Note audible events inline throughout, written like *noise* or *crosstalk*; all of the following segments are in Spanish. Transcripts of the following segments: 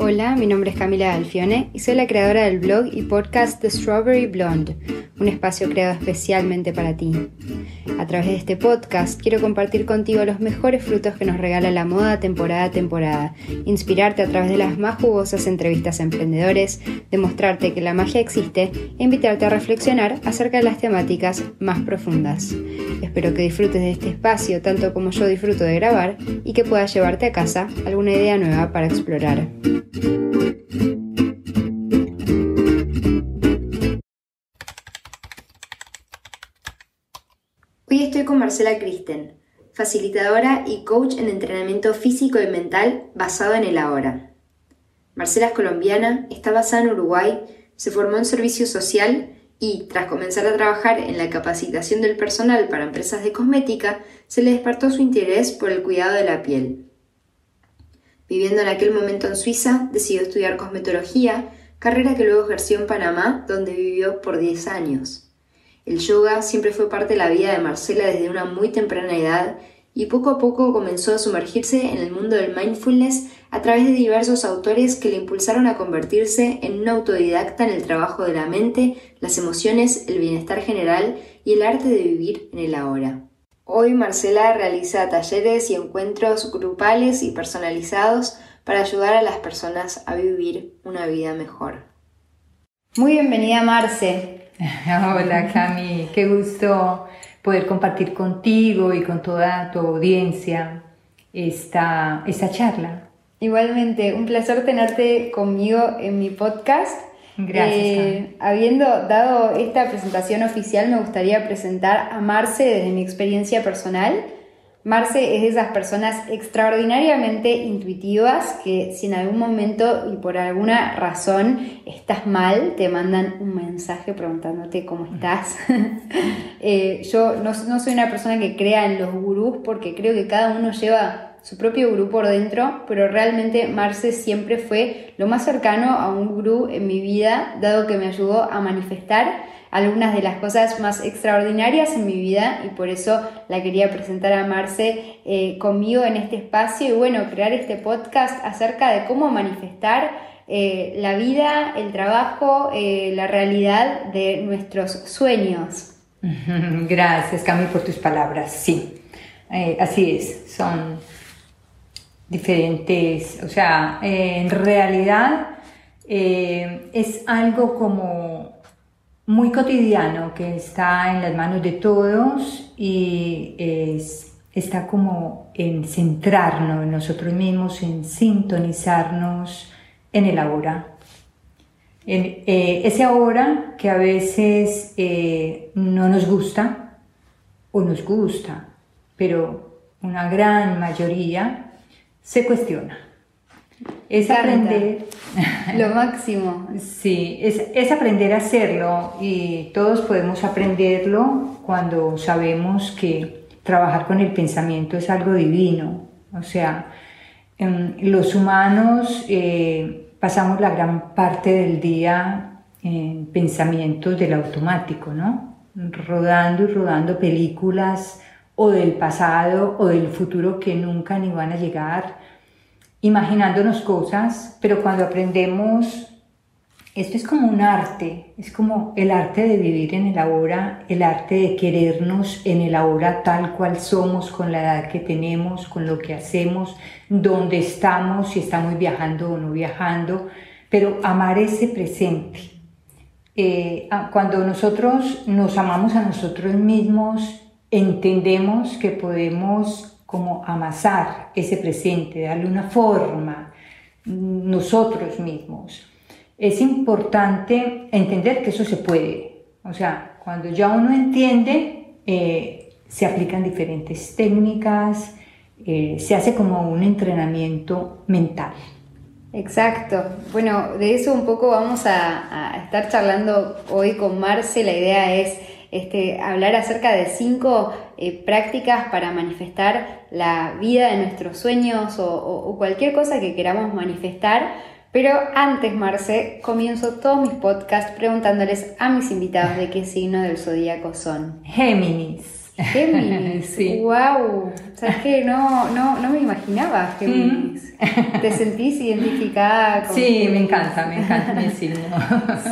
Hola, mi nombre es Camila Alfione y soy la creadora del blog y podcast The Strawberry Blonde, un espacio creado especialmente para ti. A través de este podcast quiero compartir contigo los mejores frutos que nos regala la moda temporada a temporada, inspirarte a través de las más jugosas entrevistas a emprendedores, demostrarte que la magia existe e invitarte a reflexionar acerca de las temáticas más profundas. Espero que disfrutes de este espacio tanto como yo disfruto de grabar y que puedas llevarte a casa alguna idea nueva para explorar. Con Marcela Kristen, facilitadora y coach en entrenamiento físico y mental basado en el ahora. Marcela es colombiana, está basada en Uruguay, se formó en servicio social y, tras comenzar a trabajar en la capacitación del personal para empresas de cosmética, se le despertó su interés por el cuidado de la piel. Viviendo en aquel momento en Suiza, decidió estudiar cosmetología, carrera que luego ejerció en Panamá, donde vivió por 10 años. El yoga siempre fue parte de la vida de Marcela desde una muy temprana edad y poco a poco comenzó a sumergirse en el mundo del mindfulness a través de diversos autores que le impulsaron a convertirse en una autodidacta en el trabajo de la mente, las emociones, el bienestar general y el arte de vivir en el ahora. Hoy Marcela realiza talleres y encuentros grupales y personalizados para ayudar a las personas a vivir una vida mejor. Muy bienvenida Marce. *laughs* Hola Cami, qué gusto poder compartir contigo y con toda tu audiencia esta, esta charla. Igualmente, un placer tenerte conmigo en mi podcast Gracias. Eh, habiendo dado esta presentación oficial, me gustaría presentar a Marce desde mi experiencia personal. Marce es de esas personas extraordinariamente intuitivas que si en algún momento y por alguna razón estás mal, te mandan un mensaje preguntándote cómo estás. *laughs* Eh, yo no, no soy una persona que crea en los gurús porque creo que cada uno lleva su propio gurú por dentro, pero realmente Marce siempre fue lo más cercano a un gurú en mi vida, dado que me ayudó a manifestar algunas de las cosas más extraordinarias en mi vida y por eso la quería presentar a Marce eh, conmigo en este espacio y bueno, crear este podcast acerca de cómo manifestar eh, la vida, el trabajo, eh, la realidad de nuestros sueños. *laughs* Gracias, Cami, por tus palabras. Sí, así es. Son diferentes, o sea, en realidad es algo como muy cotidiano que está en las manos de todos y está como en centrarnos en nosotros mismos, en sintonizarnos en el ahora. En, eh, ese ahora que a veces eh, no nos gusta o nos gusta, pero una gran mayoría se cuestiona. Es aprender. *laughs* Lo máximo. Sí, es, es, aprender a hacerlo y todos podemos aprenderlo cuando sabemos que trabajar con el pensamiento es algo divino. O sea, em, los humanos eh, pasamos la gran parte del día en pensamientos del automático, ¿no? Rodando y rodando películas o del pasado o del futuro que nunca ni van a llegar, imaginándonos cosas, pero cuando aprendemos, esto es como un arte, es como el arte de vivir en el ahora, el arte de querernos en el ahora tal cual somos, con la edad que tenemos, con lo que hacemos, dónde estamos, si estamos viajando o no viajando, pero amar ese presente. Eh, cuando nosotros nos amamos a nosotros mismos, entendemos que podemos como amasar ese presente, darle una forma nosotros mismos. Es importante entender que eso se puede. O sea, cuando ya uno entiende, eh, se aplican diferentes técnicas, eh, se hace como un entrenamiento mental. Exacto. Bueno, de eso un poco vamos a, a estar charlando hoy con Marce. La idea es este, hablar acerca de cinco eh, prácticas para manifestar la vida de nuestros sueños o, cualquier cosa que queramos manifestar. Pero antes, Marce, comienzo todos mis podcasts preguntándoles a mis invitados de qué signo del zodíaco son. Géminis. Géminis, *laughs* sí. wow, sabes que no, no, no me imaginaba Géminis. Mm. ¿Te sentís identificada con Sí, me encanta, me encanta mi signo.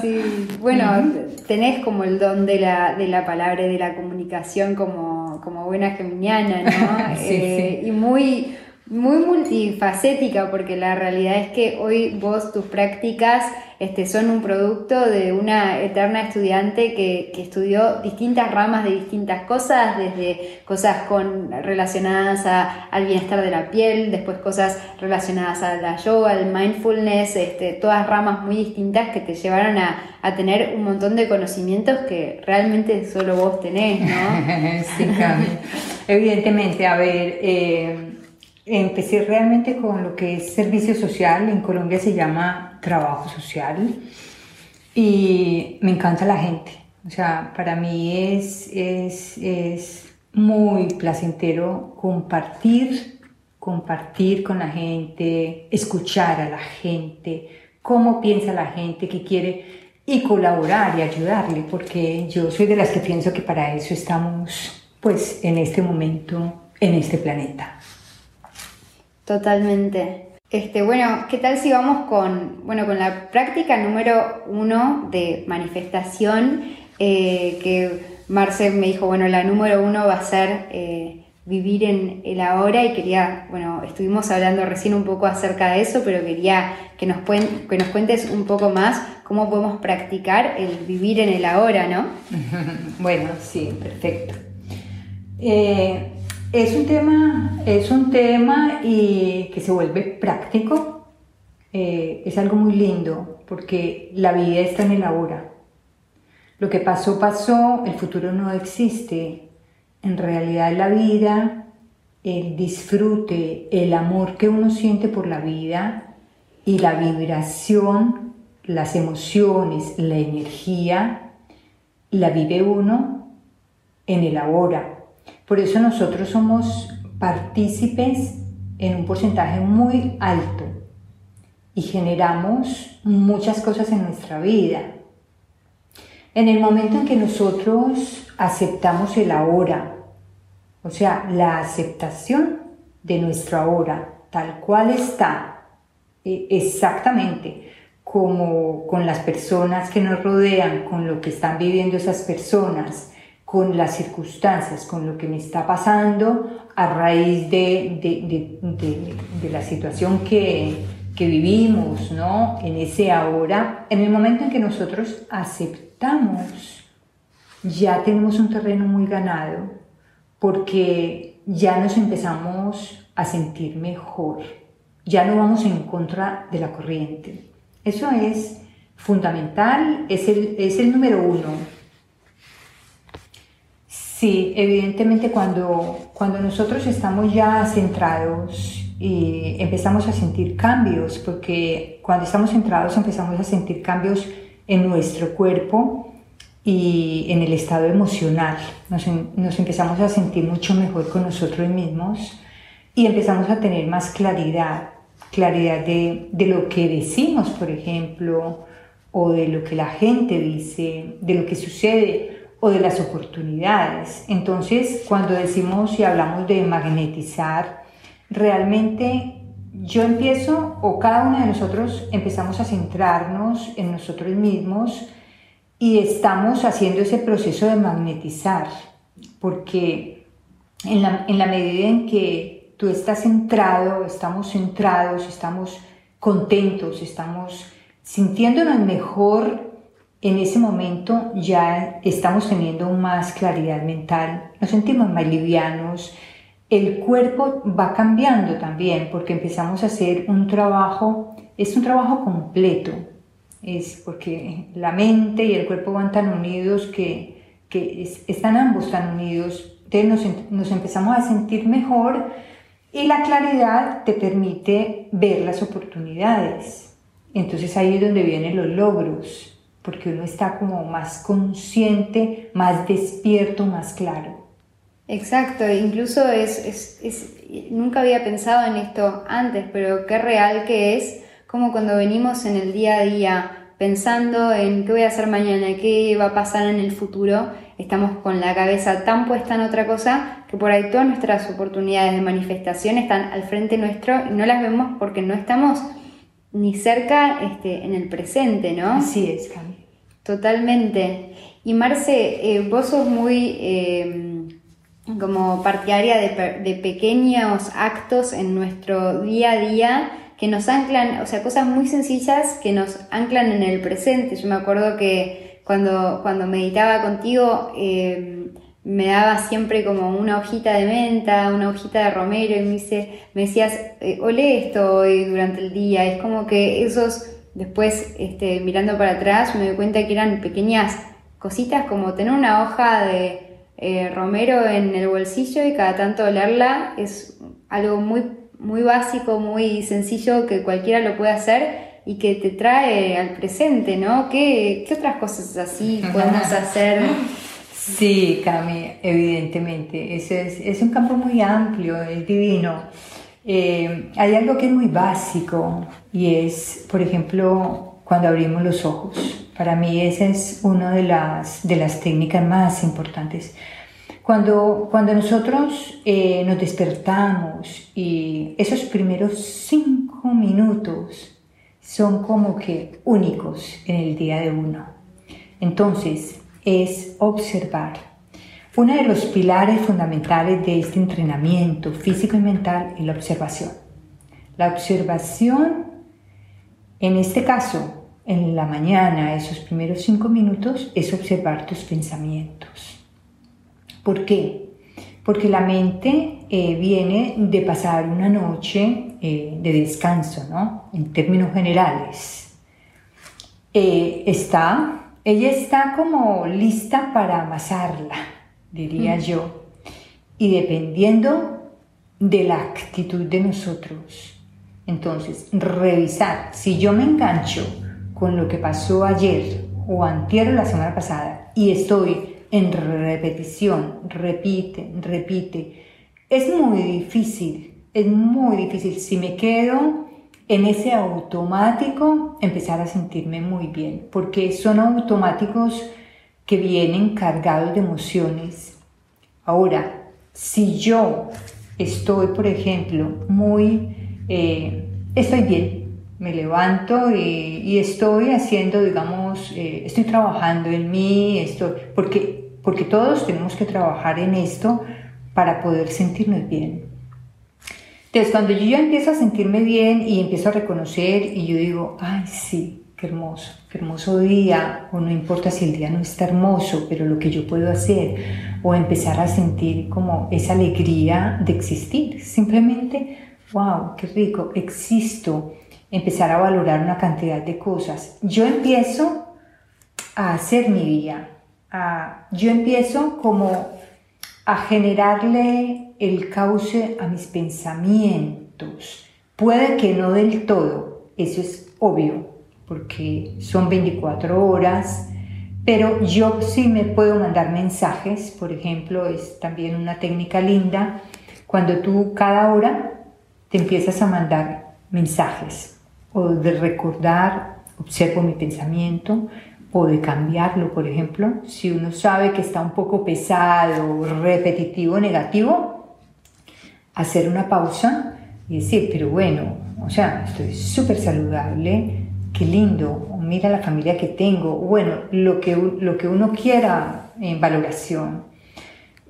sí, bueno, tenés como el don de la, de la palabra y de la comunicación como, como buena geminiana, ¿no? *laughs* sí, eh, Y muy muy multifacética porque la realidad es que hoy vos tus prácticas este, son un producto de una eterna estudiante que, estudió distintas ramas de distintas cosas, desde cosas con, relacionadas al bienestar de la piel, después cosas relacionadas a la yoga, al mindfulness, este, todas ramas muy distintas que te llevaron a, tener un montón de conocimientos que realmente solo vos tenés, ¿no? *laughs* sí, Evidentemente, a ver, eh, empecé realmente con lo que es servicio social, en Colombia se llama trabajo social y me encanta la gente. O sea, para mí es, es, es muy placentero compartir, compartir con la gente, escuchar a la gente, cómo piensa la gente, qué quiere y colaborar y ayudarle, porque yo soy de las que pienso que para eso estamos pues en este momento en este planeta. Totalmente. Este, bueno, ¿qué tal si vamos con, bueno, con la práctica número uno de manifestación? Eh, que Marce me dijo, bueno, la número uno va a ser eh, vivir en el ahora y quería, bueno, estuvimos hablando recién un poco acerca de eso, pero quería que nos, que nos cuentes un poco más cómo podemos practicar el vivir en el ahora, ¿no? *laughs* bueno, sí, perfecto. Eh, es un tema, es un tema y que se vuelve práctico. Eh, es algo muy lindo porque la vida está en el ahora. Lo que pasó, pasó, el futuro no existe. En realidad la vida, el disfrute, el amor que uno siente por la vida y la vibración, las emociones, la energía, la vive uno en el ahora por eso nosotros somos partícipes en un porcentaje muy alto y generamos muchas cosas en nuestra vida. En el momento en que nosotros aceptamos el ahora, o sea, la aceptación de nuestra ahora, tal cual está, e, exactamente como con las personas que nos rodean, con lo que están viviendo esas personas, con las circunstancias, con lo que me está pasando a raíz de, de, la situación que, que, vivimos, ¿no? En ese ahora, en el momento en que nosotros aceptamos, ya tenemos un terreno muy ganado, porque ya nos empezamos a sentir mejor, ya no vamos en contra de la corriente. Eso es fundamental, es el, es el número uno Sí, evidentemente cuando, cuando nosotros estamos ya centrados y empezamos a sentir cambios, porque cuando estamos centrados empezamos a sentir cambios en nuestro cuerpo y en el estado emocional. Nos, nos empezamos a sentir mucho mejor con nosotros mismos y empezamos a tener más claridad, claridad de, de lo que decimos, por ejemplo, o de lo que la gente dice, de lo que sucede o de las oportunidades. Entonces, cuando decimos y hablamos de magnetizar, realmente yo empiezo o cada uno de nosotros empezamos a centrarnos en nosotros mismos y estamos haciendo ese proceso de magnetizar, porque en la, en la medida en que tú estás centrado, estamos centrados, estamos contentos, estamos sintiéndonos mejor en ese momento ya estamos teniendo más claridad mental, nos sentimos más livianos, el cuerpo va cambiando también porque empezamos a hacer un trabajo, es un trabajo completo, es porque la mente y el cuerpo van tan unidos que, están ambos tan unidos, entonces nos, nos empezamos a sentir mejor y la claridad te permite ver las oportunidades. Entonces ahí es donde vienen los logros, porque uno está como más consciente, más despierto, más claro. Exacto, incluso es, es, nunca había pensado en esto antes, pero qué real que es como cuando venimos en el día a día pensando en qué voy a hacer mañana, qué va a pasar en el futuro, estamos con la cabeza tan puesta en otra cosa que por ahí todas nuestras oportunidades de manifestación están al frente nuestro y no las vemos porque no estamos ni cerca este, en el presente, ¿no? Así es, Cami. Totalmente. Y Marce, eh, vos sos muy eh, como partidaria de, de pequeños actos en nuestro día a día que nos anclan, o sea, cosas muy sencillas que nos anclan en el presente. Yo me acuerdo que cuando, cuando meditaba contigo, eh, me daba siempre como una hojita de menta, una hojita de romero y me, dice, me decías, eh, olé esto hoy durante el día. Es como que esos, después este, mirando para atrás, me doy cuenta que eran pequeñas cositas como tener una hoja de eh, romero en el bolsillo y cada tanto olerla es algo muy muy básico, muy sencillo que cualquiera lo puede hacer y que te trae al presente, ¿no? ¿Qué, otras cosas así podemos *laughs* hacer? Sí, Cami, evidentemente. Ese es, un campo muy amplio, es divino. Eh, hay algo que es muy básico y es, por ejemplo, cuando abrimos los ojos. Para mí esa es una de las, de las técnicas más importantes. Cuando, cuando nosotros eh, nos despertamos y esos primeros cinco minutos son como que únicos en el día de uno. Entonces, es observar. Uno de los pilares fundamentales de este entrenamiento físico y mental es la observación. La observación, en este caso, en la mañana, esos primeros cinco minutos, es observar tus pensamientos ¿Por qué? Porque la mente eh, viene de pasar una noche eh, de descanso, ¿no? En términos generales. Eh, está, ella está como lista para amasarla, diría yo. Y dependiendo de la actitud de nosotros, entonces, revisar. Si yo me engancho con lo que pasó ayer o antier la semana pasada y estoy en repetición, repite, repite. Es muy difícil, es muy difícil. Si me quedo en ese automático, empezar a sentirme muy bien, porque son automáticos que vienen cargados de emociones. Ahora, si yo estoy, por ejemplo, muy, eh, estoy bien, me levanto y, estoy haciendo, digamos, eh, estoy trabajando en mí, estoy, porque porque todos tenemos que trabajar en esto para poder sentirnos bien. Entonces, cuando yo ya empiezo a sentirme bien y empiezo a reconocer y yo digo, ay, sí, qué hermoso, qué hermoso día, o no importa si el día no está hermoso, pero lo que yo puedo hacer, o empezar a sentir como esa alegría de existir, simplemente, wow, qué rico, existo, empezar a valorar una cantidad de cosas. Yo empiezo a hacer mi día, yo empiezo como a generarle el cauce a mis pensamientos. Puede que no del todo, eso es obvio, porque son 24 horas, pero yo sí me puedo mandar mensajes, por ejemplo, es también una técnica linda, cuando tú cada hora te empiezas a mandar mensajes o de recordar, observo mi pensamiento, o de cambiarlo, por ejemplo, si uno sabe que está un poco pesado, repetitivo, negativo, hacer una pausa y decir, pero bueno, o sea, estoy súper saludable, qué lindo, mira la familia que tengo, bueno, lo que, lo que uno quiera en valoración.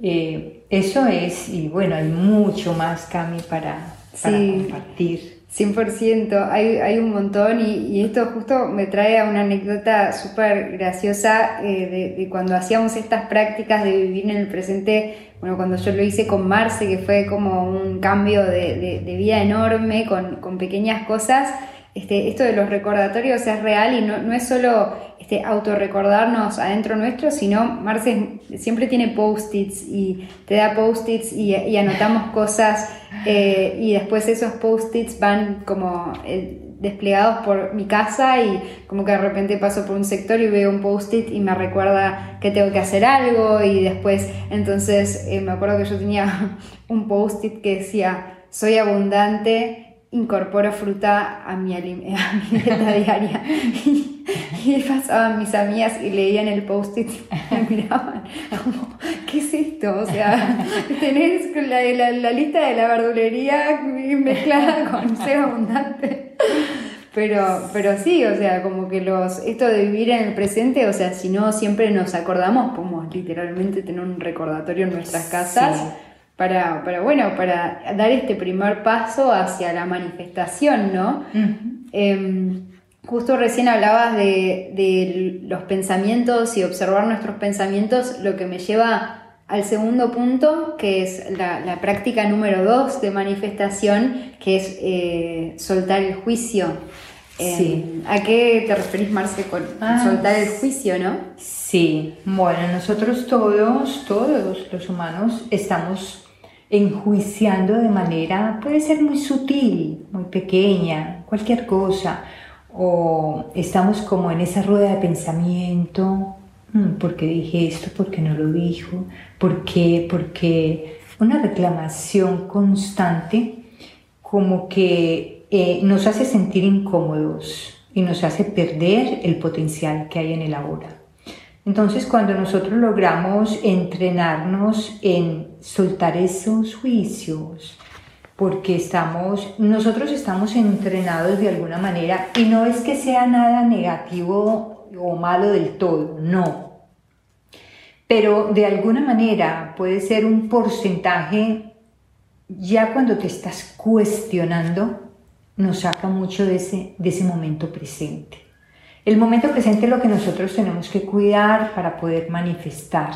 Eh, eso es, y bueno, hay mucho más, Cami, para, para compartir. 100%, hay, hay un montón y, esto justo me trae a una anécdota súper graciosa eh, de, cuando hacíamos estas prácticas de vivir en el presente, bueno, cuando yo lo hice con Marce, que fue como un cambio de, de vida enorme con, con pequeñas cosas este, esto de los recordatorios es real y no, es solo este, autorrecordarnos adentro nuestro, sino Marce siempre tiene post-its y te da post-its y, anotamos cosas eh, y después esos post-its van como eh, desplegados por mi casa y como que de repente paso por un sector y veo un post-it y me recuerda que tengo que hacer algo y después entonces eh, me acuerdo que yo tenía *laughs* un post-it que decía soy abundante incorporo fruta a mi, *laughs* a mi dieta diaria. *laughs* Y, pasaban mis amigas y leían el post-it y me *laughs* miraban como, ¿qué es esto? O sea, tenés la, la, lista de la verdulería mezclada con ser abundante. Pero, pero sí, o sea, como que los, esto de vivir en el presente, o sea, si no siempre nos acordamos, podemos literalmente tener un recordatorio en nuestras casas para, para, bueno, para dar este primer paso hacia la manifestación, ¿no? Em, justo recién hablabas de, los pensamientos y observar nuestros pensamientos, lo que me lleva al segundo punto, que es la, práctica número dos de manifestación, que es eh, soltar el juicio. Em, sí. ¿A qué te referís, Marce, con ah, soltar el juicio, no? Sí, bueno, nosotros todos, todos los humanos estamos enjuiciando de manera, puede ser muy sutil, muy pequeña, cualquier cosa, o estamos como en esa rueda de pensamiento, mm, ¿por qué dije esto? ¿Por qué no lo dijo? ¿Por qué? Porque una reclamación constante como que eh, nos hace sentir incómodos y nos hace perder el potencial que hay en el ahora. Entonces, cuando nosotros logramos entrenarnos en soltar esos juicios, porque estamos, nosotros estamos entrenados de alguna manera, y no es que sea nada negativo o malo del todo, no. Pero de alguna manera puede ser un porcentaje, ya cuando te estás cuestionando, nos saca mucho de ese, de ese momento presente. El momento presente es lo que nosotros tenemos que cuidar para poder manifestar.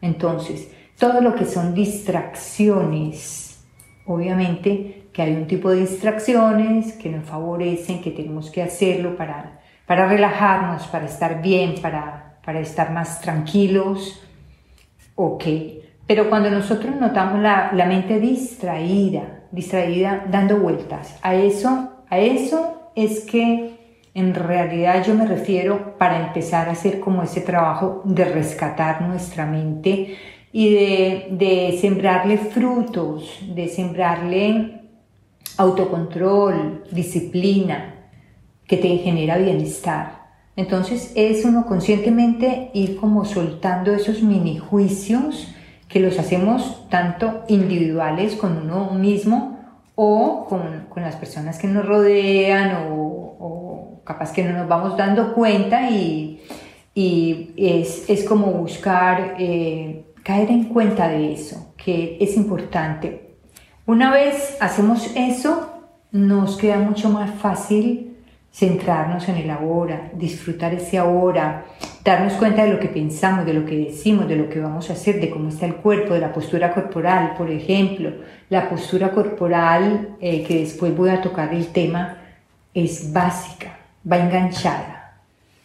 Entonces, todo lo que son distracciones, obviamente que hay un tipo de distracciones que nos favorecen, que tenemos que hacerlo para, para relajarnos, para estar bien, para, para estar más tranquilos. Ok, pero cuando nosotros notamos la, la mente distraída, distraída dando vueltas, a eso, a eso es que en realidad yo me refiero para empezar a hacer como ese trabajo de rescatar nuestra mente y de, sembrarle frutos, de sembrarle autocontrol, disciplina, que te genera bienestar. Entonces es uno conscientemente ir como soltando esos mini juicios que los hacemos tanto individuales con uno mismo o con, las personas que nos rodean capaz que no nos vamos dando cuenta y, y es, es, como buscar eh, caer en cuenta de eso, que es importante. Una vez hacemos eso, nos queda mucho más fácil centrarnos en el ahora, disfrutar ese ahora, darnos cuenta de lo que pensamos, de lo que decimos, de lo que vamos a hacer, de cómo está el cuerpo, de la postura corporal, por ejemplo. La postura corporal, eh, que después voy a tocar el tema, es básica va enganchada.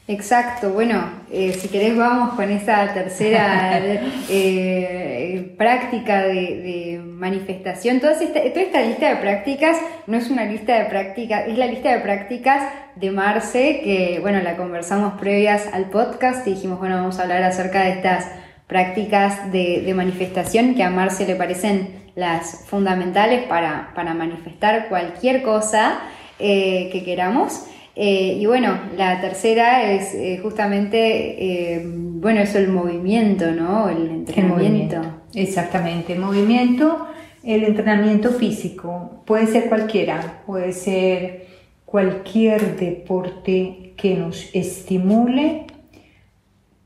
Exacto, bueno, eh, si querés vamos con esa tercera *laughs* eh, práctica de, manifestación. Toda esta, toda esta lista de prácticas no es una lista de prácticas, es la lista de prácticas de Marce, que bueno, la conversamos previas al podcast y dijimos, bueno, vamos a hablar acerca de estas prácticas de, manifestación que a Marce le parecen las fundamentales para, para manifestar cualquier cosa eh, que queramos. Eh, y bueno, la tercera es eh, justamente, eh, bueno, eso el movimiento, ¿no? El entrenamiento. Exactamente, el movimiento, el entrenamiento físico, puede ser cualquiera, puede ser cualquier deporte que nos estimule,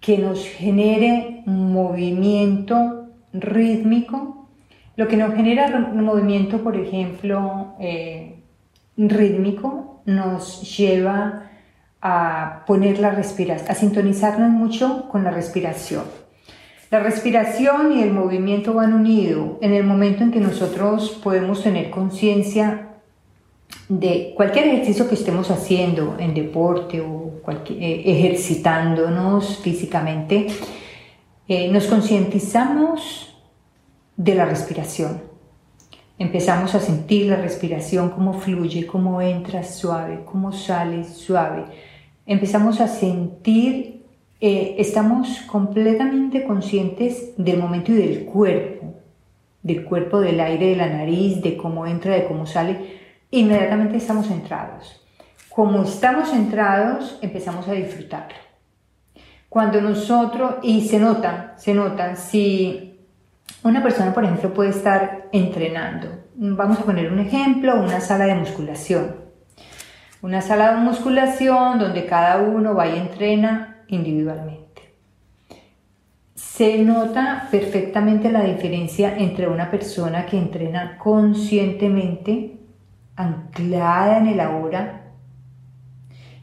que nos genere movimiento rítmico. Lo que nos genera movimiento, por ejemplo, rítmico, nos lleva a poner la respiración, a sintonizarnos mucho con la respiración. La respiración y el movimiento van unidos en el momento en que nosotros podemos tener conciencia de cualquier ejercicio que estemos haciendo en deporte o eh, ejercitándonos físicamente, eh, nos concientizamos de la respiración. Empezamos a sentir la respiración, cómo fluye, cómo entra suave, cómo sale suave. Empezamos a sentir, eh, estamos completamente conscientes del momento y del cuerpo, del cuerpo, del aire, de la nariz, de cómo entra, de cómo sale. inmediatamente estamos centrados. Como estamos centrados, empezamos a disfrutarlo. Cuando nosotros, y se nota, se nota, si una persona, por ejemplo, puede estar entrenando, vamos a poner un ejemplo, una sala de musculación. Una sala de musculación donde cada uno va y entrena individualmente. Se nota perfectamente la diferencia entre una persona que entrena conscientemente, anclada en el ahora,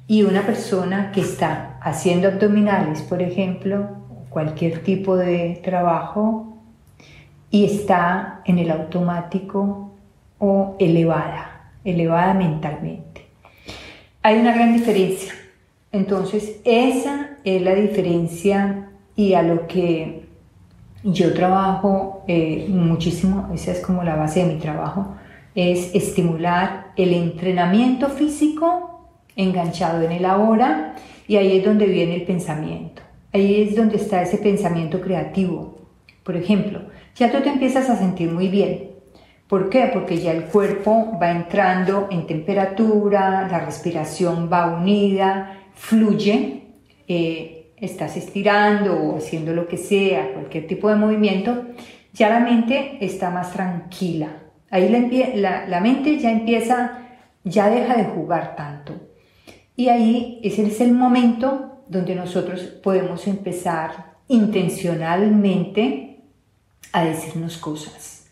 y una persona que está haciendo abdominales, por ejemplo, cualquier tipo de trabajo, y está en el automático o elevada, elevada mentalmente. Hay una gran diferencia. Entonces, esa es la diferencia y a lo que yo trabajo eh, muchísimo, esa es como la base de mi trabajo, es estimular el entrenamiento físico enganchado en el ahora y ahí es donde viene el pensamiento. Ahí es donde está ese pensamiento creativo. Por ejemplo, ya tú te empiezas a sentir muy bien. ¿Por qué? Porque ya el cuerpo va entrando en temperatura, la respiración va unida, fluye, eh, estás estirando o haciendo lo que sea, cualquier tipo de movimiento, ya la mente está más tranquila. Ahí la, la mente ya empieza, ya deja de jugar tanto. Y ahí ese es el momento donde nosotros podemos empezar intencionalmente a decirnos cosas,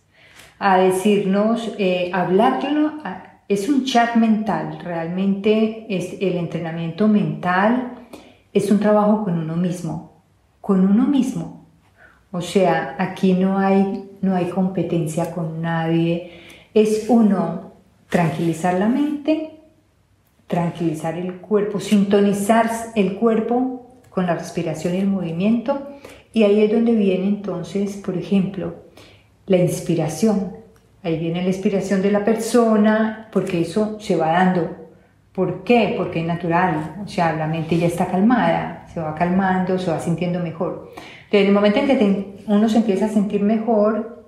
a decirnos, eh, hablarlo, es un chat mental, realmente es el entrenamiento mental, es un trabajo con uno mismo, con uno mismo. O sea, aquí no hay, no hay competencia con nadie, es uno tranquilizar la mente, tranquilizar el cuerpo, sintonizar el cuerpo con la respiración y el movimiento. Y ahí es donde viene entonces, por ejemplo, la inspiración. Ahí viene la inspiración de la persona, porque eso se va dando. ¿Por qué? Porque es natural. O sea, la mente ya está calmada, se va calmando, se va sintiendo mejor. Entonces, en el momento en que uno se empieza a sentir mejor,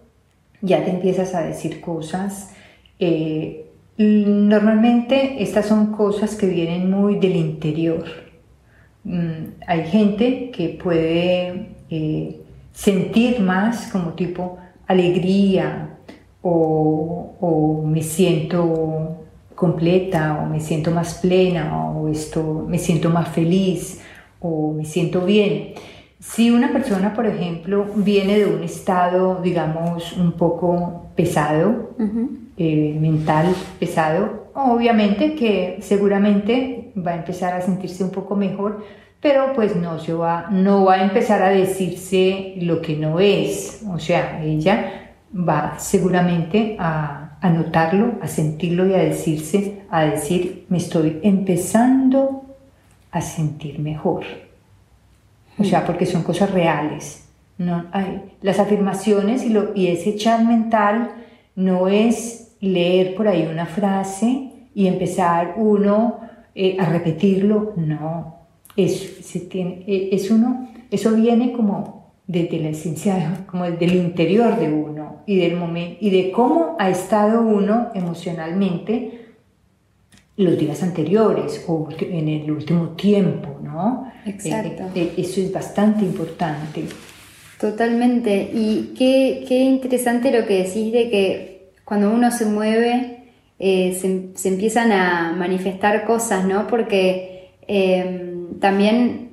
ya te empiezas a decir cosas. Eh, Normalmente estas son cosas que vienen muy del interior. Mm, hay gente que puede eh, sentir más como tipo alegría o, me siento completa o me siento más plena o esto me siento más feliz o me siento bien. Si una persona, por ejemplo, viene de un estado, digamos, un poco pesado, eh, mental pesado, obviamente que seguramente va a empezar a sentirse un poco mejor, pero pues no, se va, no va a empezar a decirse lo que no es. O sea, ella va seguramente a, notarlo, a sentirlo y a decirse, a decir, me estoy empezando a sentir mejor. O sea, porque son cosas reales. No, hay, las afirmaciones y, lo, y ese chat mental no es leer por ahí una frase y empezar uno eh, a repetirlo, no, es, se tiene, eh, es uno, eso viene como desde la esencia, como desde el interior de uno y del momento y de cómo ha estado uno emocionalmente los días anteriores o en el último tiempo, ¿no? Exacto. Eh, eso es bastante importante. Totalmente. Y qué, qué interesante lo que decís de que cuando uno se mueve, eh, se, empiezan a manifestar cosas, ¿no? Porque em, también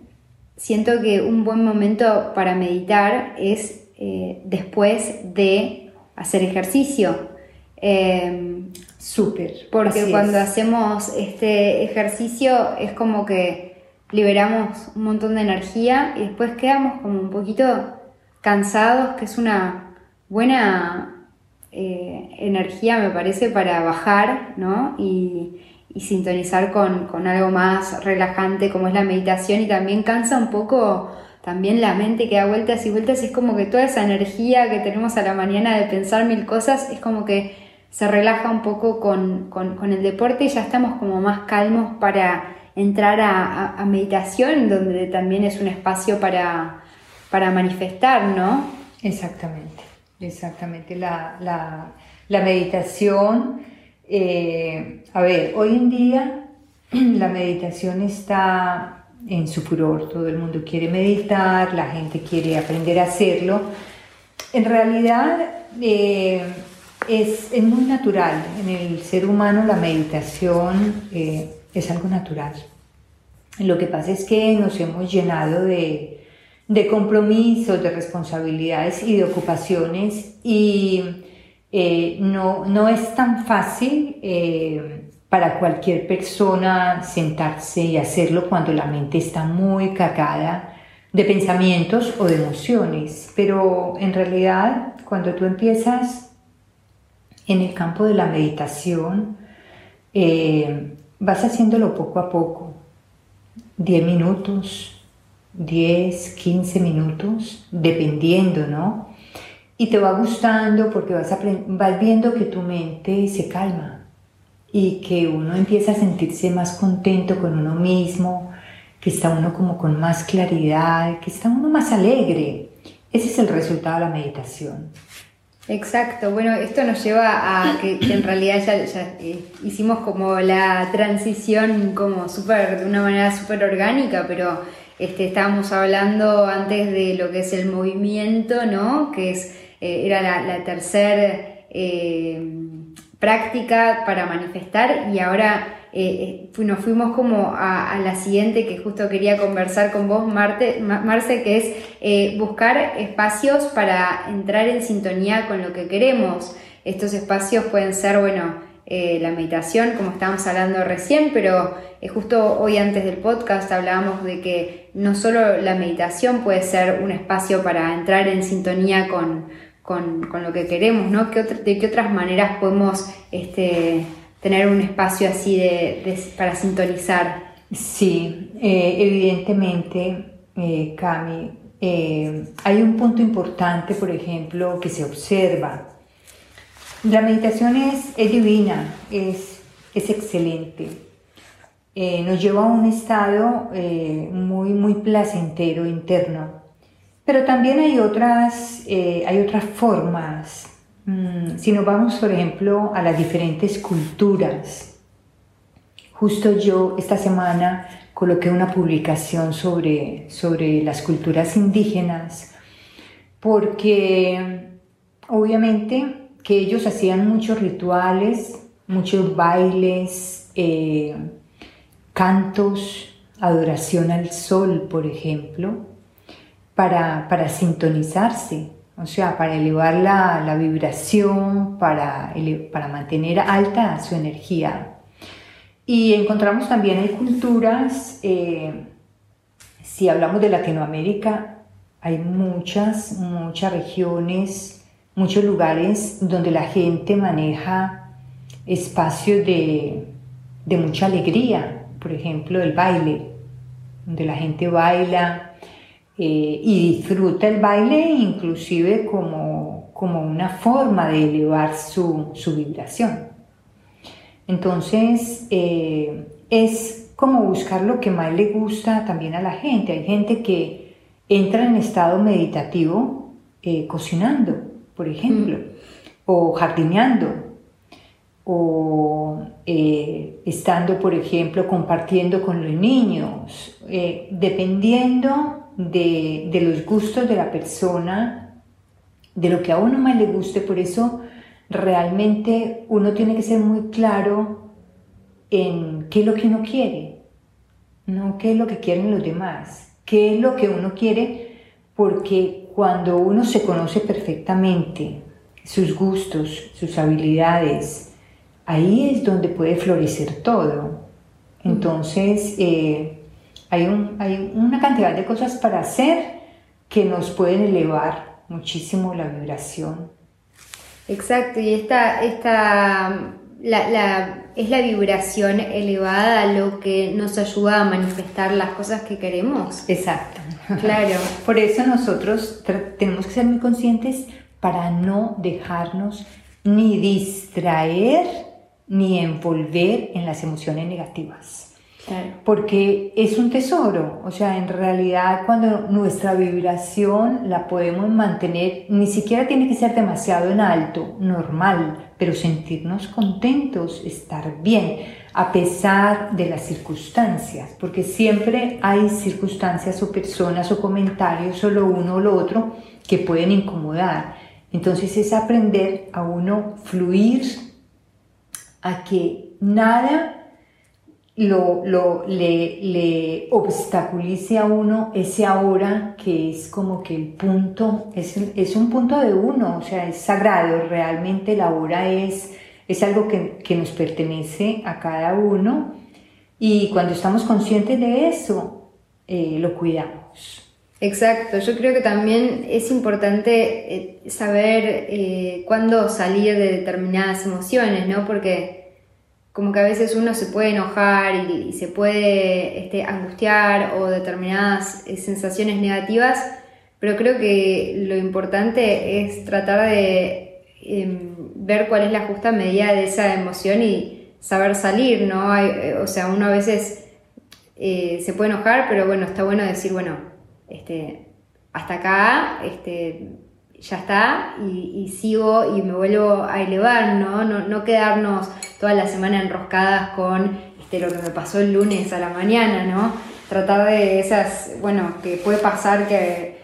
siento que un buen momento para meditar es eh, después de hacer ejercicio. Em, Súper. Porque cuando hacemos este ejercicio es como que liberamos un montón de energía y después quedamos como un poquito cansados, que es una buena eh, energía, me parece, para bajar ¿no? y, sintonizar con, algo más relajante como es la meditación y también cansa un poco también la mente que da vueltas y vueltas, es como que toda esa energía que tenemos a la mañana de pensar mil cosas es como que se relaja un poco con, el deporte y ya estamos como más calmos para entrar a, meditación, donde también es un espacio para, para manifestar, ¿no? Exactamente. Exactamente, la, meditación eh, a ver, hoy en día *clears throat* la meditación está en su furor, todo el mundo quiere meditar, la gente quiere aprender a hacerlo. En realidad eh, es, muy natural, en el ser humano la meditación eh, es algo natural. Lo que pasa es que nos hemos llenado de, de compromisos, de responsabilidades y de ocupaciones y eh, no, no, es tan fácil eh, para cualquier persona sentarse y hacerlo cuando la mente está muy cargada de pensamientos o de emociones, pero en realidad cuando tú empiezas en el campo de la meditación, eh, vas haciéndolo poco a poco, 10 minutos, 10, 15 minutos, dependiendo, ¿no? Y te va gustando porque vas, vas viendo que tu mente se calma y que uno empieza a sentirse más contento con uno mismo, que está uno como con más claridad, que está uno más alegre. Ese es el resultado de la meditación. Exacto, bueno, esto nos lleva a que, en realidad ya, eh, hicimos como la transición como súper, de una manera súper orgánica, pero este, estábamos hablando antes de lo que es el movimiento, ¿no? Que es eh, era la, tercera eh, práctica para manifestar y ahora eh, nos fuimos como a, la siguiente que justo quería conversar con vos, Marte, Marce, que es buscar espacios para entrar en sintonía con lo que queremos. Estos espacios pueden ser, bueno, la meditación, como estábamos hablando recién, pero justo hoy antes del podcast hablábamos de que no solo la meditación puede ser un espacio para entrar en sintonía con, con, lo que queremos, ¿no? ¿De qué otras maneras podemos este, tener un espacio así de, para sintonizar? Sí, eh, evidentemente, eh, Cami, eh, hay un punto importante, por ejemplo, que se observa. La meditación es, divina, es, es excelente. nos lleva a un estado muy, muy placentero interno. Pero también hay otras, eh, hay otras formas. Mm, si nos vamos, por ejemplo, a las diferentes culturas. Justo yo esta semana coloqué una publicación sobre, sobre las culturas indígenas porque obviamente que ellos hacían muchos rituales, muchos bailes, eh, cantos, adoración al sol, por ejemplo, para, sintonizarse, o sea, para elevar la, vibración, para, para mantener alta su energía. Y encontramos también hay culturas, eh, si hablamos de Latinoamérica, hay muchas, muchas regiones, muchos lugares donde la gente maneja espacios de, de mucha alegría, por ejemplo, el baile, donde la gente baila, eh, y disfruta el baile inclusive como, como una forma de elevar su, su vibración. Entonces, eh, es como buscar lo que más le gusta también a la gente. Hay gente que entra en estado meditativo eh, cocinando, por ejemplo, mm. o jardineando, o estando, por ejemplo, compartiendo con los niños, dependiendo de, los gustos de la persona, de lo que a uno más le guste. Por eso realmente uno tiene que ser muy claro en qué es lo que uno quiere, no qué es lo que quieren los demás, qué es lo que uno quiere, porque cuando uno se conoce perfectamente sus gustos, sus habilidades, ahí es donde puede florecer todo. Entonces, eh, hay, una cantidad de cosas para hacer que nos pueden elevar muchísimo la vibración. Exacto, y esta, esta la, es la vibración elevada lo que nos ayuda a manifestar las cosas que queremos. Exacto. Claro. *laughs* Por eso nosotros tenemos que ser muy conscientes para no dejarnos ni distraer ni envolver en las emociones negativas. Porque es un tesoro, o sea, en realidad cuando nuestra vibración la podemos mantener, ni siquiera tiene que ser demasiado en alto, normal, pero sentirnos contentos, estar bien, a pesar de las circunstancias, porque siempre hay circunstancias o personas o comentarios o lo uno o lo otro que pueden incomodar. Entonces es aprender a uno fluir, a que nada lo, lo, le, le, obstaculice a uno ese ahora que es como que el punto, es, es un punto de uno, o sea, es sagrado, realmente la hora es, es algo que, que nos pertenece a cada uno y cuando estamos conscientes de eso, eh, lo cuidamos. Exacto, yo creo que también es importante eh, saber eh, cuándo salir de determinadas emociones, ¿no? Porque como que a veces uno se puede enojar y, se puede este, angustiar o determinadas eh, sensaciones negativas, pero creo que lo importante es tratar de em, ver cuál es la justa medida de esa emoción y saber salir, ¿no? Eh, o sea, uno a veces se puede enojar, pero bueno, está bueno decir, bueno, este, hasta acá, este, ya está y, sigo y me vuelvo a elevar, ¿no? ¿no? quedarnos toda la semana enroscadas con este, lo que me pasó el lunes a la mañana, ¿no? Tratar de esas, bueno, que puede pasar que,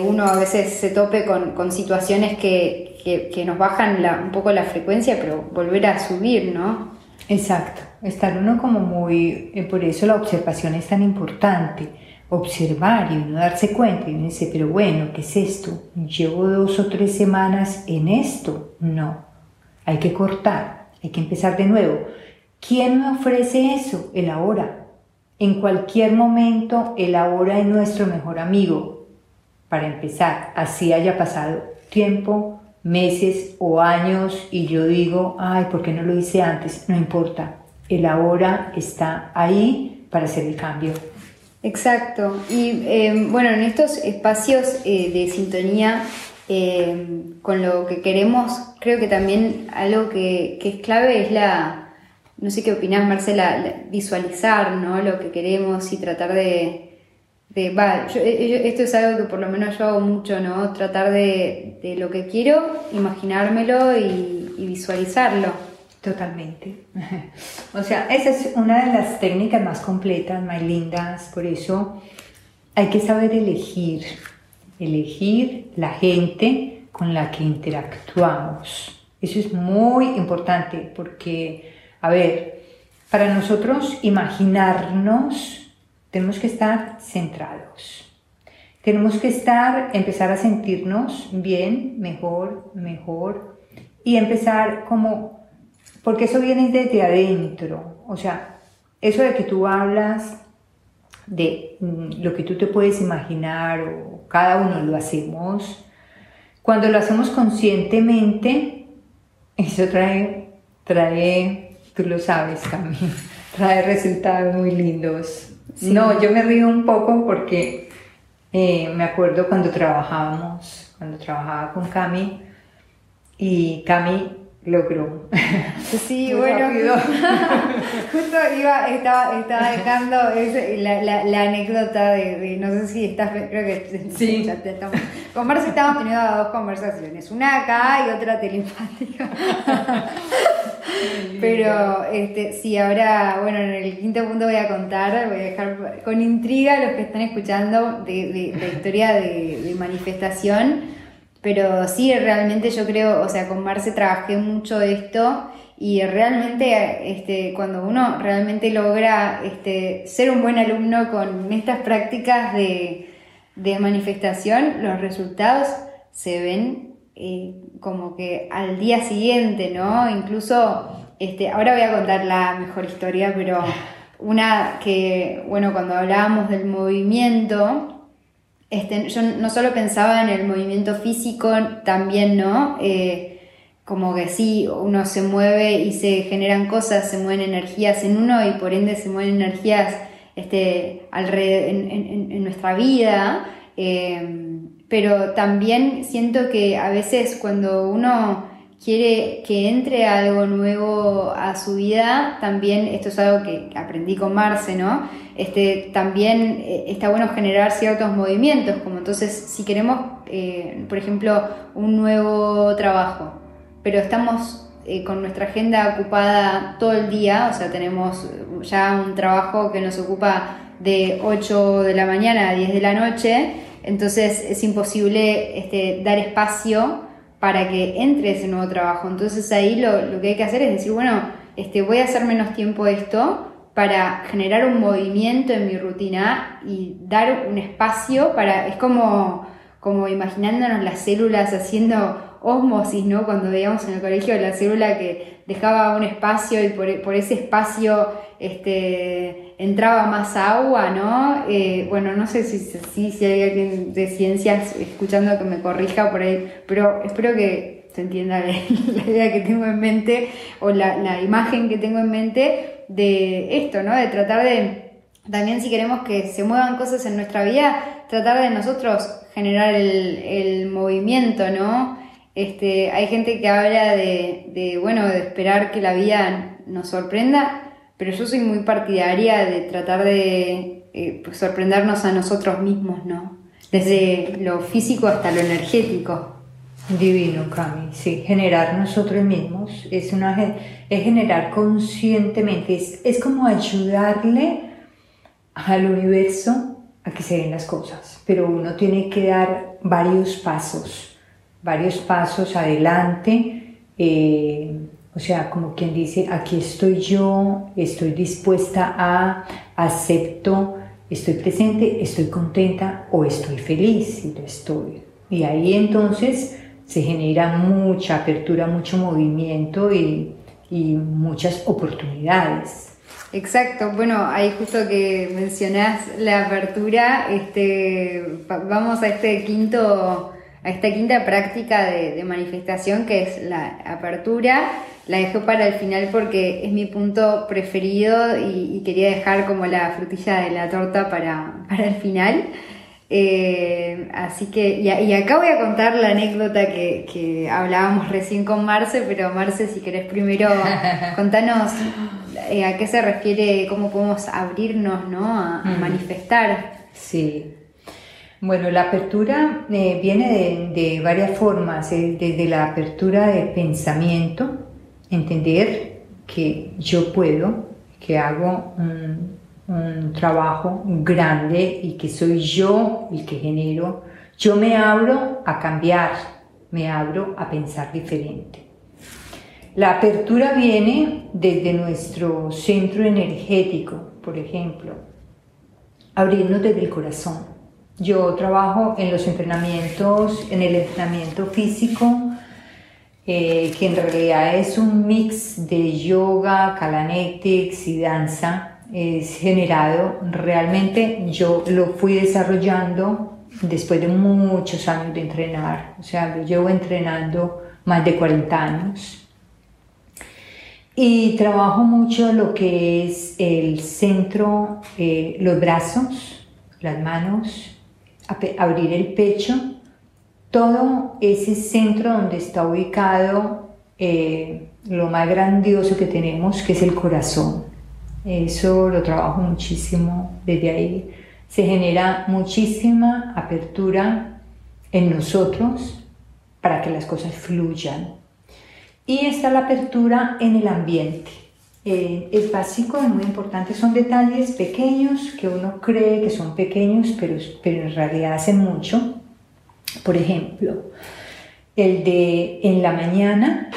uno a veces se tope con, situaciones que, nos bajan un poco la frecuencia, pero volver a subir, ¿no? Exacto, estar uno como muy, eh, por eso la observación es tan importante observar y uno darse cuenta y uno dice, pero bueno, ¿qué es esto? ¿Llevo dos o tres semanas en esto? No, hay que cortar, hay que empezar de nuevo. ¿Quién me ofrece eso? El ahora. En cualquier momento el ahora es nuestro mejor amigo. Para empezar, así haya pasado tiempo, meses o años y yo digo, ay, ¿por qué no lo hice antes? No importa, el ahora está ahí para hacer el cambio. Exacto. Y em, bueno, en estos espacios eh, de sintonía em, con lo que queremos, creo que también algo que, es clave es la, no sé qué opinás Marcela, visualizar ¿no? lo que queremos y tratar de... de eh, esto es algo que por lo menos yo hago mucho, ¿no? Tratar de, de lo que quiero, imaginármelo y, y visualizarlo. Totalmente. *laughs* O sea, esa es una de las técnicas más completas, más lindas, por eso hay que saber elegir, elegir la gente con la que interactuamos. Eso es muy importante porque, a ver, para nosotros imaginarnos tenemos que estar centrados. Tenemos que estar, empezar a sentirnos bien, mejor, mejor y empezar como porque eso viene desde adentro. O sea, eso de que tú hablas de mm, lo que tú te puedes imaginar o cada uno lo hacemos, cuando lo hacemos conscientemente, *laughs* eso trae, trae, tú lo sabes también, *laughs* trae resultados muy lindos. No, yo me río un poco porque eh, me acuerdo cuando trabajábamos, cuando trabajaba con Cami, y Cami logró. Sí, bueno, *laughs* justo iba, estaba, estaba dejando la, la, la, anécdota de, no sé si estás, creo que sí. ya estamos, con Marce estamos teniendo dos conversaciones, una acá y otra telepática. Pero este, sí, ahora, bueno, en el quinto punto voy a contar, voy a dejar con intriga a los que están escuchando de, de la historia de, de manifestación pero sí, realmente yo creo, o sea, con Marce trabajé mucho esto y realmente este, cuando uno realmente logra este, ser un buen alumno con estas prácticas de, manifestación, los resultados se ven eh, como que al día siguiente, ¿no? Incluso, este, ahora voy a contar la mejor historia, pero una que, bueno, cuando hablábamos del movimiento, este, yo no solo pensaba en el movimiento físico, también, ¿no? Eh, como que sí, uno se mueve y se generan cosas, se mueven energías en uno y por ende se mueven energías este, en, nuestra vida. Eh, pero también siento que a veces cuando uno quiere que entre algo nuevo a su vida, también esto es algo que aprendí con Marce, ¿no? Este, también eh, está bueno generar ciertos movimientos, como entonces si queremos, eh, por ejemplo, un nuevo trabajo, pero estamos eh, con nuestra agenda ocupada todo el día, o sea, tenemos ya un trabajo que nos ocupa de 8 de la mañana a 10 de la noche, entonces es imposible este, dar espacio para que entre ese nuevo trabajo. Entonces ahí lo, que hay que hacer es decir, bueno, este, voy a hacer menos tiempo esto para generar un movimiento en mi rutina y dar un espacio para, es como, como imaginándonos las células haciendo osmosis, ¿no? Cuando veíamos en el colegio la célula que dejaba un espacio y por, ese espacio este, entraba más agua, ¿no? Eh, bueno, no sé si, si, si hay alguien de ciencias escuchando que me corrija por ahí, pero espero que se entienda *laughs* la, idea que tengo en mente o la, la, imagen que tengo en mente de esto, ¿no? De tratar de, también si queremos que se muevan cosas en nuestra vida, tratar de nosotros generar el movimiento, ¿no? Este, hay gente que habla de, de, bueno, de esperar que la vida nos sorprenda, pero yo soy muy partidaria de tratar de eh, pues, sorprendernos a nosotros mismos, ¿no? Desde lo físico hasta lo energético. Divino, Cami, sí, generar nosotros mismos es, una, es generar conscientemente, es, es como ayudarle al universo a que se den las cosas, pero uno tiene que dar varios pasos varios pasos adelante, eh, o sea, como quien dice, aquí estoy yo, estoy dispuesta a, acepto, estoy presente, estoy contenta o estoy feliz y lo estoy. Y ahí entonces se genera mucha apertura, mucho movimiento y, y muchas oportunidades. Exacto, bueno, ahí justo que mencionás la apertura, este, vamos a este quinto a esta quinta práctica de, manifestación que es la apertura. La dejo para el final porque es mi punto preferido y, quería dejar como la frutilla de la torta para, el final. Eh, así que, y, acá voy a contar la anécdota que, hablábamos recién con Marce, pero Marce, si querés primero *laughs* contanos eh, a qué se refiere, cómo podemos abrirnos ¿no? a, a manifestar. Sí, bueno, la apertura eh, viene de, varias formas, eh, desde la apertura de pensamiento, entender que yo puedo, que hago un, trabajo grande y que soy yo el que genero. Yo me abro a cambiar, me abro a pensar diferente. La apertura viene desde nuestro centro energético, por ejemplo, abrirnos desde el corazón yo trabajo en los entrenamientos, en el entrenamiento físico, eh, que en realidad es un mix de yoga, calanetics y danza. Es generado, realmente yo lo fui desarrollando después de muchos años de entrenar. O sea, yo llevo entrenando más de 40 años. Y trabajo mucho lo que es el centro, eh, los brazos, las manos, abrir el pecho, todo ese centro donde está ubicado eh, lo más grandioso que tenemos, que es el corazón. Eso lo trabajo muchísimo desde ahí. Se genera muchísima apertura en nosotros para que las cosas fluyan. Y está la apertura en el ambiente. Eh, es básico, es muy importante, son detalles pequeños que uno cree que son pequeños, pero, en realidad hacen mucho. Por ejemplo, el de en la mañana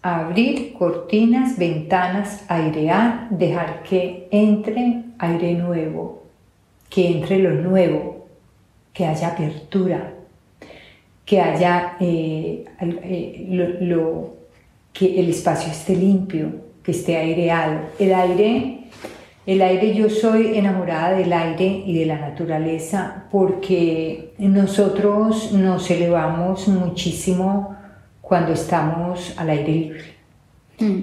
abrir cortinas, ventanas, airear, dejar que entre aire nuevo, que entre lo nuevo, que haya apertura, que haya eh, eh, lo, que el espacio esté limpio, que esté aireado. El aire, el aire, yo soy enamorada del aire y de la naturaleza porque nosotros nos elevamos muchísimo cuando estamos al aire libre. Mm.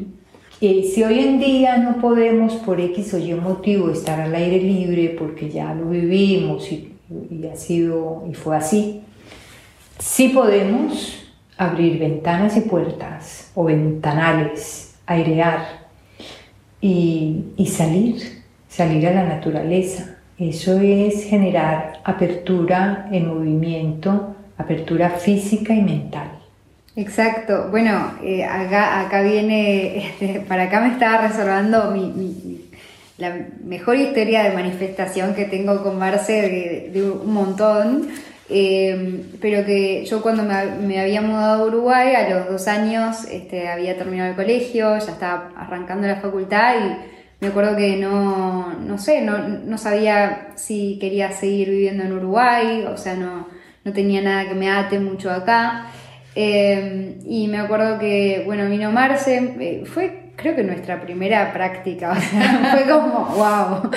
si hoy en día no podemos por X o Y motivo estar al aire libre porque ya lo vivimos y, y ha sido y fue así, sí podemos abrir ventanas y puertas o ventanales, airear y, y salir, salir a la naturaleza. Eso es generar apertura en movimiento, apertura física y mental. Exacto. Bueno, eh, acá, acá viene, *laughs* este, para acá me estaba reservando la mejor historia de manifestación que tengo con Marce de, un montón. Em, pero que yo cuando me, había mudado a Uruguay, a los dos años este, había terminado el colegio, ya estaba arrancando la facultad y me acuerdo que no, no sé, no, no sabía si quería seguir viviendo en Uruguay, o sea, no, no tenía nada que me ate mucho acá. Em, y me acuerdo que, bueno, vino Marce, eh, fue creo que nuestra primera práctica, *laughs* o sea, fue como, wow.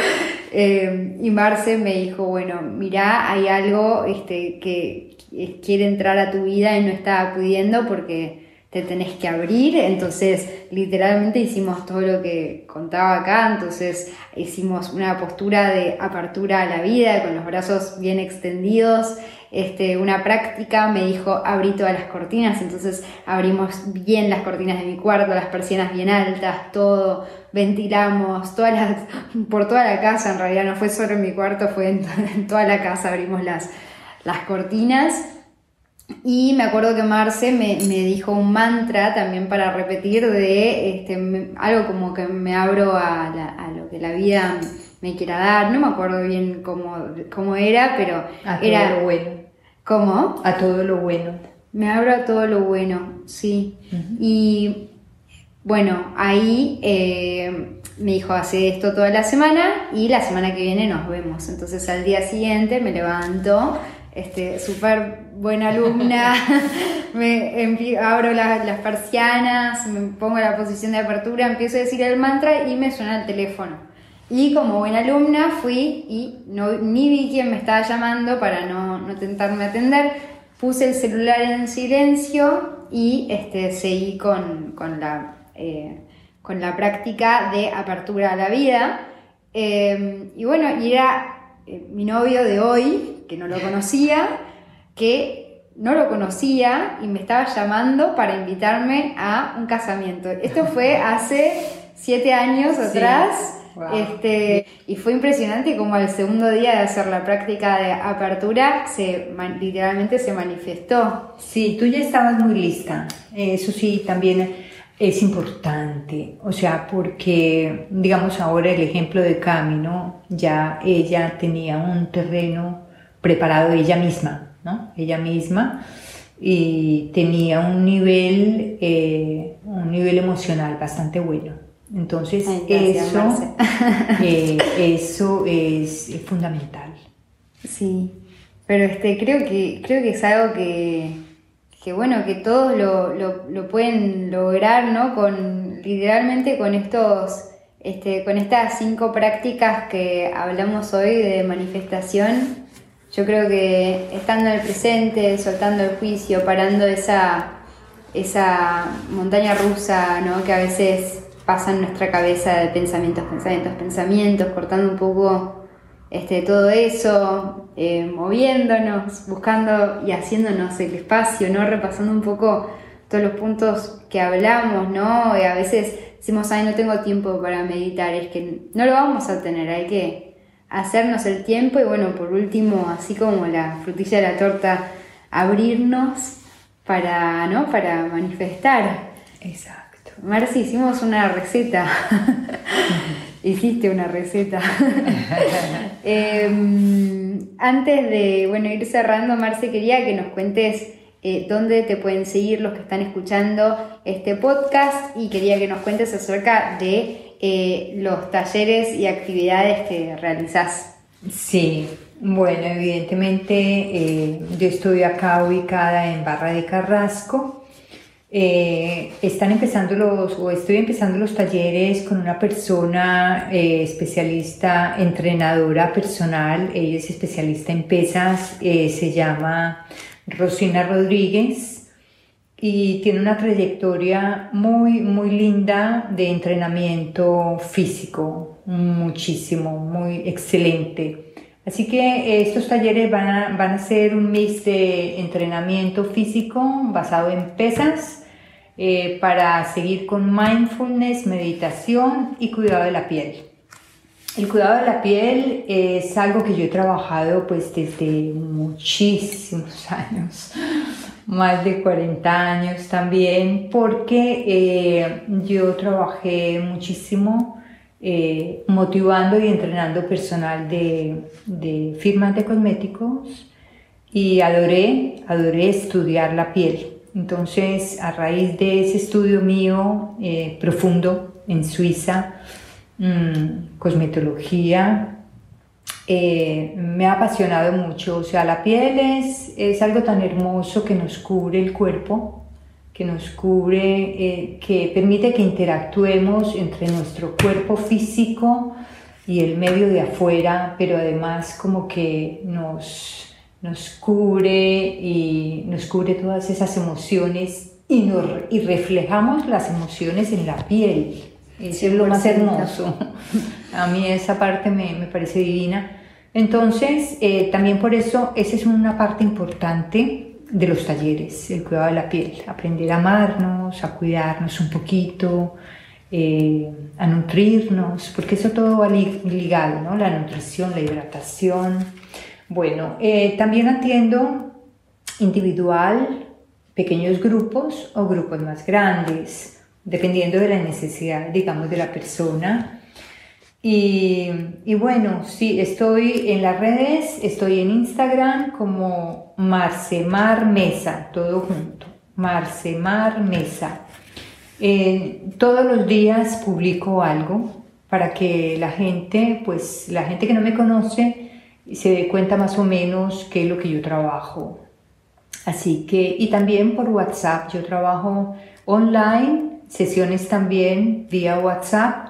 Em, y Marce me dijo, bueno, mira, hay algo este, que quiere entrar a tu vida y no está pudiendo porque te tenés que abrir, entonces literalmente hicimos todo lo que contaba acá, entonces hicimos una postura de apertura a la vida, con los brazos bien extendidos, este, una práctica, me dijo abrí todas las cortinas, entonces abrimos bien las cortinas de mi cuarto, las persianas bien altas, todo, ventilamos, todas las, por toda la casa, en realidad no fue solo en mi cuarto, fue en, toda la casa, abrimos las, las cortinas. Y me acuerdo que Marce me, dijo un mantra también para repetir de este, algo como que me abro a, a lo que la vida me quiera dar, no me acuerdo bien cómo, cómo era, pero a era... Todo lo bueno. ¿Cómo? A todo lo bueno. Me abro a todo lo bueno, sí. Y bueno, ahí eh, me dijo, hace esto toda la semana y la semana que viene nos vemos. Entonces al día siguiente me levanto, este, súper buena alumna, *laughs* *laughs* me abro las persianas, me pongo en la posición de apertura, empiezo a decir el mantra y me suena el teléfono. Y como buena alumna fui y no, ni vi quién me estaba llamando para no, no tentarme atender. Puse el celular en silencio y este, seguí con, con la, eh, con la práctica de apertura a la vida. Em, y bueno, y era eh, mi novio de hoy, que no lo conocía, que no lo conocía y me estaba llamando para invitarme a un casamiento. Esto fue *laughs* hace siete años atrás. Este, y fue impresionante como al segundo día de hacer la práctica de apertura, se, literalmente se manifestó. Sí, tú ya estabas muy lista. Eso sí, también es importante. O sea, porque, digamos, ahora el ejemplo de Camino, ya ella tenía un terreno preparado ella misma, ¿no? Ella misma y tenía un nivel, eh, un nivel emocional bastante bueno. Entonces, eso, *laughs* eh, *laughs* eso es, fundamental. Sí, pero este, creo, que, creo que es algo que, que bueno, que todos lo, lo, pueden lograr, ¿no? Con, literalmente con estos, este, con estas cinco prácticas que hablamos hoy de manifestación, yo creo que estando en el presente, soltando el juicio, parando esa, esa montaña rusa, ¿no? Que a veces pasa en nuestra cabeza de pensamientos, pensamientos, pensamientos, cortando un poco este, todo eso, eh, moviéndonos, buscando y haciéndonos el espacio, ¿no? Repasando un poco todos los puntos que hablamos, ¿no? Y a veces decimos, ay, no tengo tiempo para meditar, es que no lo vamos a tener, hay que hacernos el tiempo y bueno, por último, así como la frutilla de la torta, abrirnos para, ¿no? Para manifestar. Exacto. Marci, hicimos una receta. *laughs* Hiciste una receta. *laughs* Em, antes de bueno, ir cerrando, Marce, quería que nos cuentes eh, dónde te pueden seguir los que están escuchando este podcast y quería que nos cuentes acerca de eh, los talleres y actividades que realizás. Sí, bueno, evidentemente eh, yo estoy acá ubicada en Barra de Carrasco, eh, están empezando los, o estoy empezando los talleres con una persona eh, especialista, entrenadora personal, ella es especialista en pesas, eh, se llama Rosina Rodríguez y tiene una trayectoria muy, muy linda de entrenamiento físico, muchísimo, muy excelente. Así que eh, estos talleres van a, van a ser un mix de entrenamiento físico basado en pesas eh, para seguir con mindfulness, meditación y cuidado de la piel. El cuidado de la piel es algo que yo he trabajado pues desde muchísimos *laughs* años, más de 40 años también, porque eh, yo trabajé muchísimo eh, motivando y entrenando personal de, firmas de cosméticos y adoré, adoré estudiar la piel. Entonces, a raíz de ese estudio mío eh, profundo en Suiza, mmm, cosmetología, eh, me ha apasionado mucho. O sea, la piel es, es algo tan hermoso que nos cubre el cuerpo que nos cubre, eh, que permite que interactuemos entre nuestro cuerpo físico y el medio de afuera, pero además como que nos, nos cubre y nos cubre todas esas emociones y, nos, y reflejamos las emociones en la piel. Eso es lo más hermoso. A mí esa parte me, me parece divina. Entonces, eh, también por eso, esa es una parte importante de los talleres, el cuidado de la piel, aprender a amarnos, a cuidarnos un poquito, eh, a nutrirnos, porque eso todo va ligado, ¿no? La nutrición, la hidratación. Bueno, eh, también atiendo individual, pequeños grupos o grupos más grandes, dependiendo de la necesidad, digamos, de la persona. Y, bueno, sí, estoy en las redes, estoy en Instagram como Marcemar Mesa, todo junto, Marcemar Mesa. Eh, todos los días publico algo para que la gente, pues la gente que no me conoce, se dé cuenta más o menos qué es lo que yo trabajo. Así que, y también por WhatsApp, yo trabajo online, sesiones también vía WhatsApp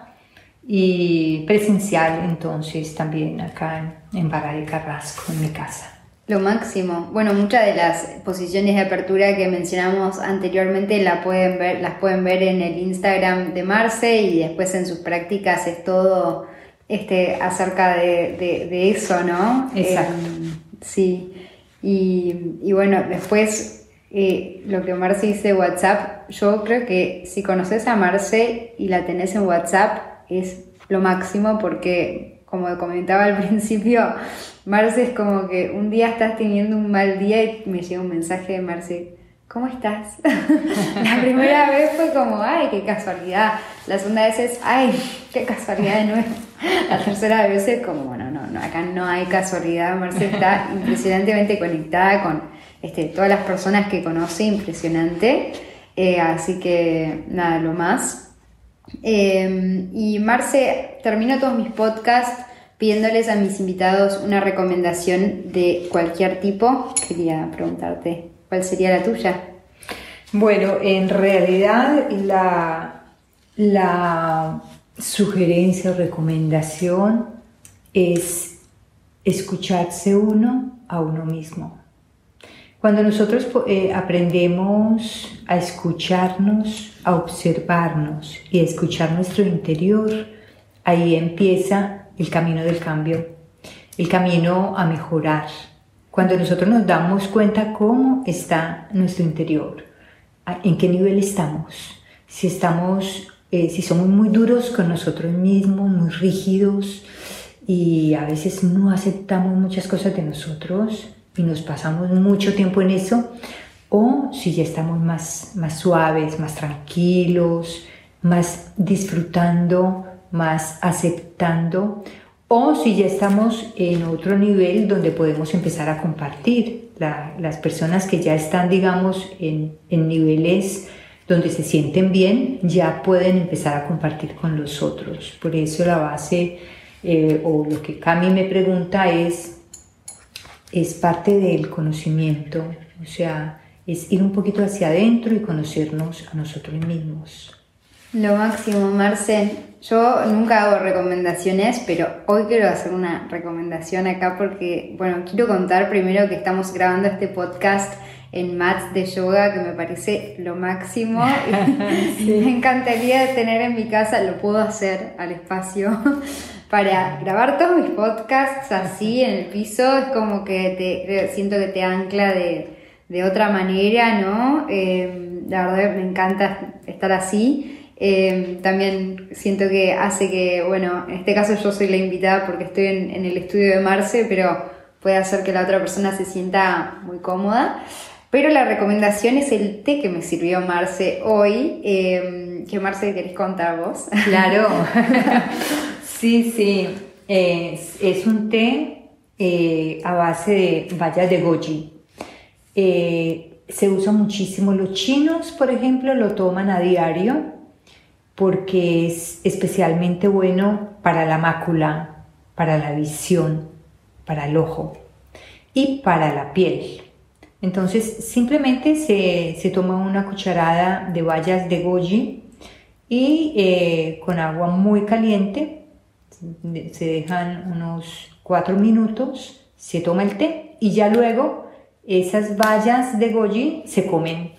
y presencial entonces también acá en Barra de Carrasco, en mi casa. Lo máximo. Bueno, muchas de las posiciones de apertura que mencionamos anteriormente la pueden ver, las pueden ver en el Instagram de Marce y después en sus prácticas es todo este, acerca de, de, eso, ¿no? Exacto. Em, sí. Y, y, bueno, después eh, lo que Marce dice WhatsApp, yo creo que si conoces a Marce y la tenés en WhatsApp, es lo máximo porque, como comentaba al *laughs* principio, Marce es como que un día estás teniendo un mal día y me llega un mensaje de Marce, ¿cómo estás? *laughs* la primera vez fue como, ay, qué casualidad. La segunda vez es, ay, qué casualidad de nuevo. La tercera vez es como, bueno, no, no, acá no hay casualidad. Marce está impresionantemente conectada con este, todas las personas que conoce, impresionante. Eh, así que nada, lo más. Em, y Marce, termino todos mis podcasts pidiéndoles a mis invitados una recomendación de cualquier tipo. Quería preguntarte, ¿cuál sería la tuya? Bueno, en realidad la, la sugerencia o recomendación es escucharse uno a uno mismo. Cuando nosotros eh, aprendemos a escucharnos, a observarnos y a escuchar nuestro interior, ahí empieza el camino del cambio, el camino a mejorar. Cuando nosotros nos damos cuenta cómo está nuestro interior, en qué nivel estamos, si estamos, eh, si somos muy duros con nosotros mismos, muy rígidos y a veces no aceptamos muchas cosas de nosotros, y nos pasamos mucho tiempo en eso, o si ya estamos más, más suaves, más tranquilos, más disfrutando, más aceptando, o si ya estamos en otro nivel donde podemos empezar a compartir. las personas que ya están, digamos, en, en, niveles donde se sienten bien, ya pueden empezar a compartir con los otros. Por eso la base, eh, o lo que Cami me pregunta es, es parte del conocimiento, o sea, es ir un poquito hacia adentro y conocernos a nosotros mismos. Lo máximo, Marce. Yo nunca hago recomendaciones, pero hoy quiero hacer una recomendación acá porque, bueno, quiero contar primero que estamos grabando este podcast en mats de yoga que me parece lo máximo. *laughs* Me encantaría tener en mi casa, lo puedo hacer al espacio, para grabar todos mis podcasts así en el piso. Es como que te, siento que te ancla de, otra manera, ¿no? Eh, la verdad me encanta estar así. Eh, también siento que hace que, bueno, en este caso yo soy la invitada porque estoy en, el estudio de Marce, pero puede hacer que la otra persona se sienta muy cómoda. Pero la recomendación es el té que me sirvió Marce hoy. Eh, que Marce, ¿querés contar vos? Claro. *laughs* sí, sí. Es, un té eh, a base de bayas de goji. se usa muchísimo. Los chinos, por ejemplo, lo toman a diario porque es especialmente bueno para la mácula, para la visión, para el ojo y para la piel. Entonces simplemente se, toma una cucharada de bayas de goji y eh, con agua muy caliente se dejan unos cuatro minutos, se toma el té y ya luego esas bayas de goji se comen,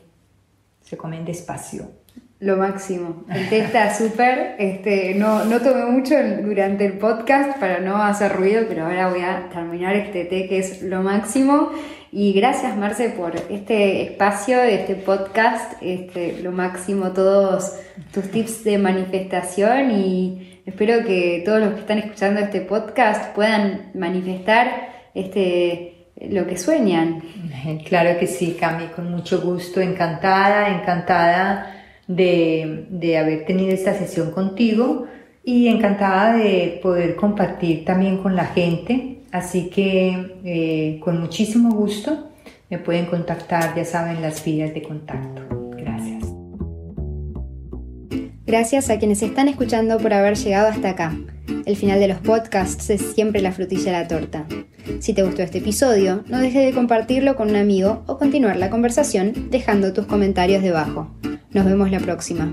se comen despacio. Lo máximo. El té está *laughs* súper. Este, no, no tomé mucho durante el podcast para no hacer ruido, pero ahora voy a terminar este té que es lo máximo. Y gracias, Marce, por este espacio, este podcast, este, lo máximo, todos tus tips de manifestación y espero que todos los que están escuchando este podcast puedan manifestar este, lo que sueñan. *laughs* Claro que sí, Cami, con mucho gusto, encantada, encantada de, haber tenido esta sesión contigo y encantada de poder compartir también con la gente. Así que eh, con muchísimo gusto me pueden contactar, ya saben, las vías de contacto. Gracias. A quienes están escuchando por haber llegado hasta acá. El final de los podcasts es siempre la frutilla de la torta. Si te gustó este episodio, no dejes de compartirlo con un amigo o continuar la conversación dejando tus comentarios debajo. Nos vemos la próxima.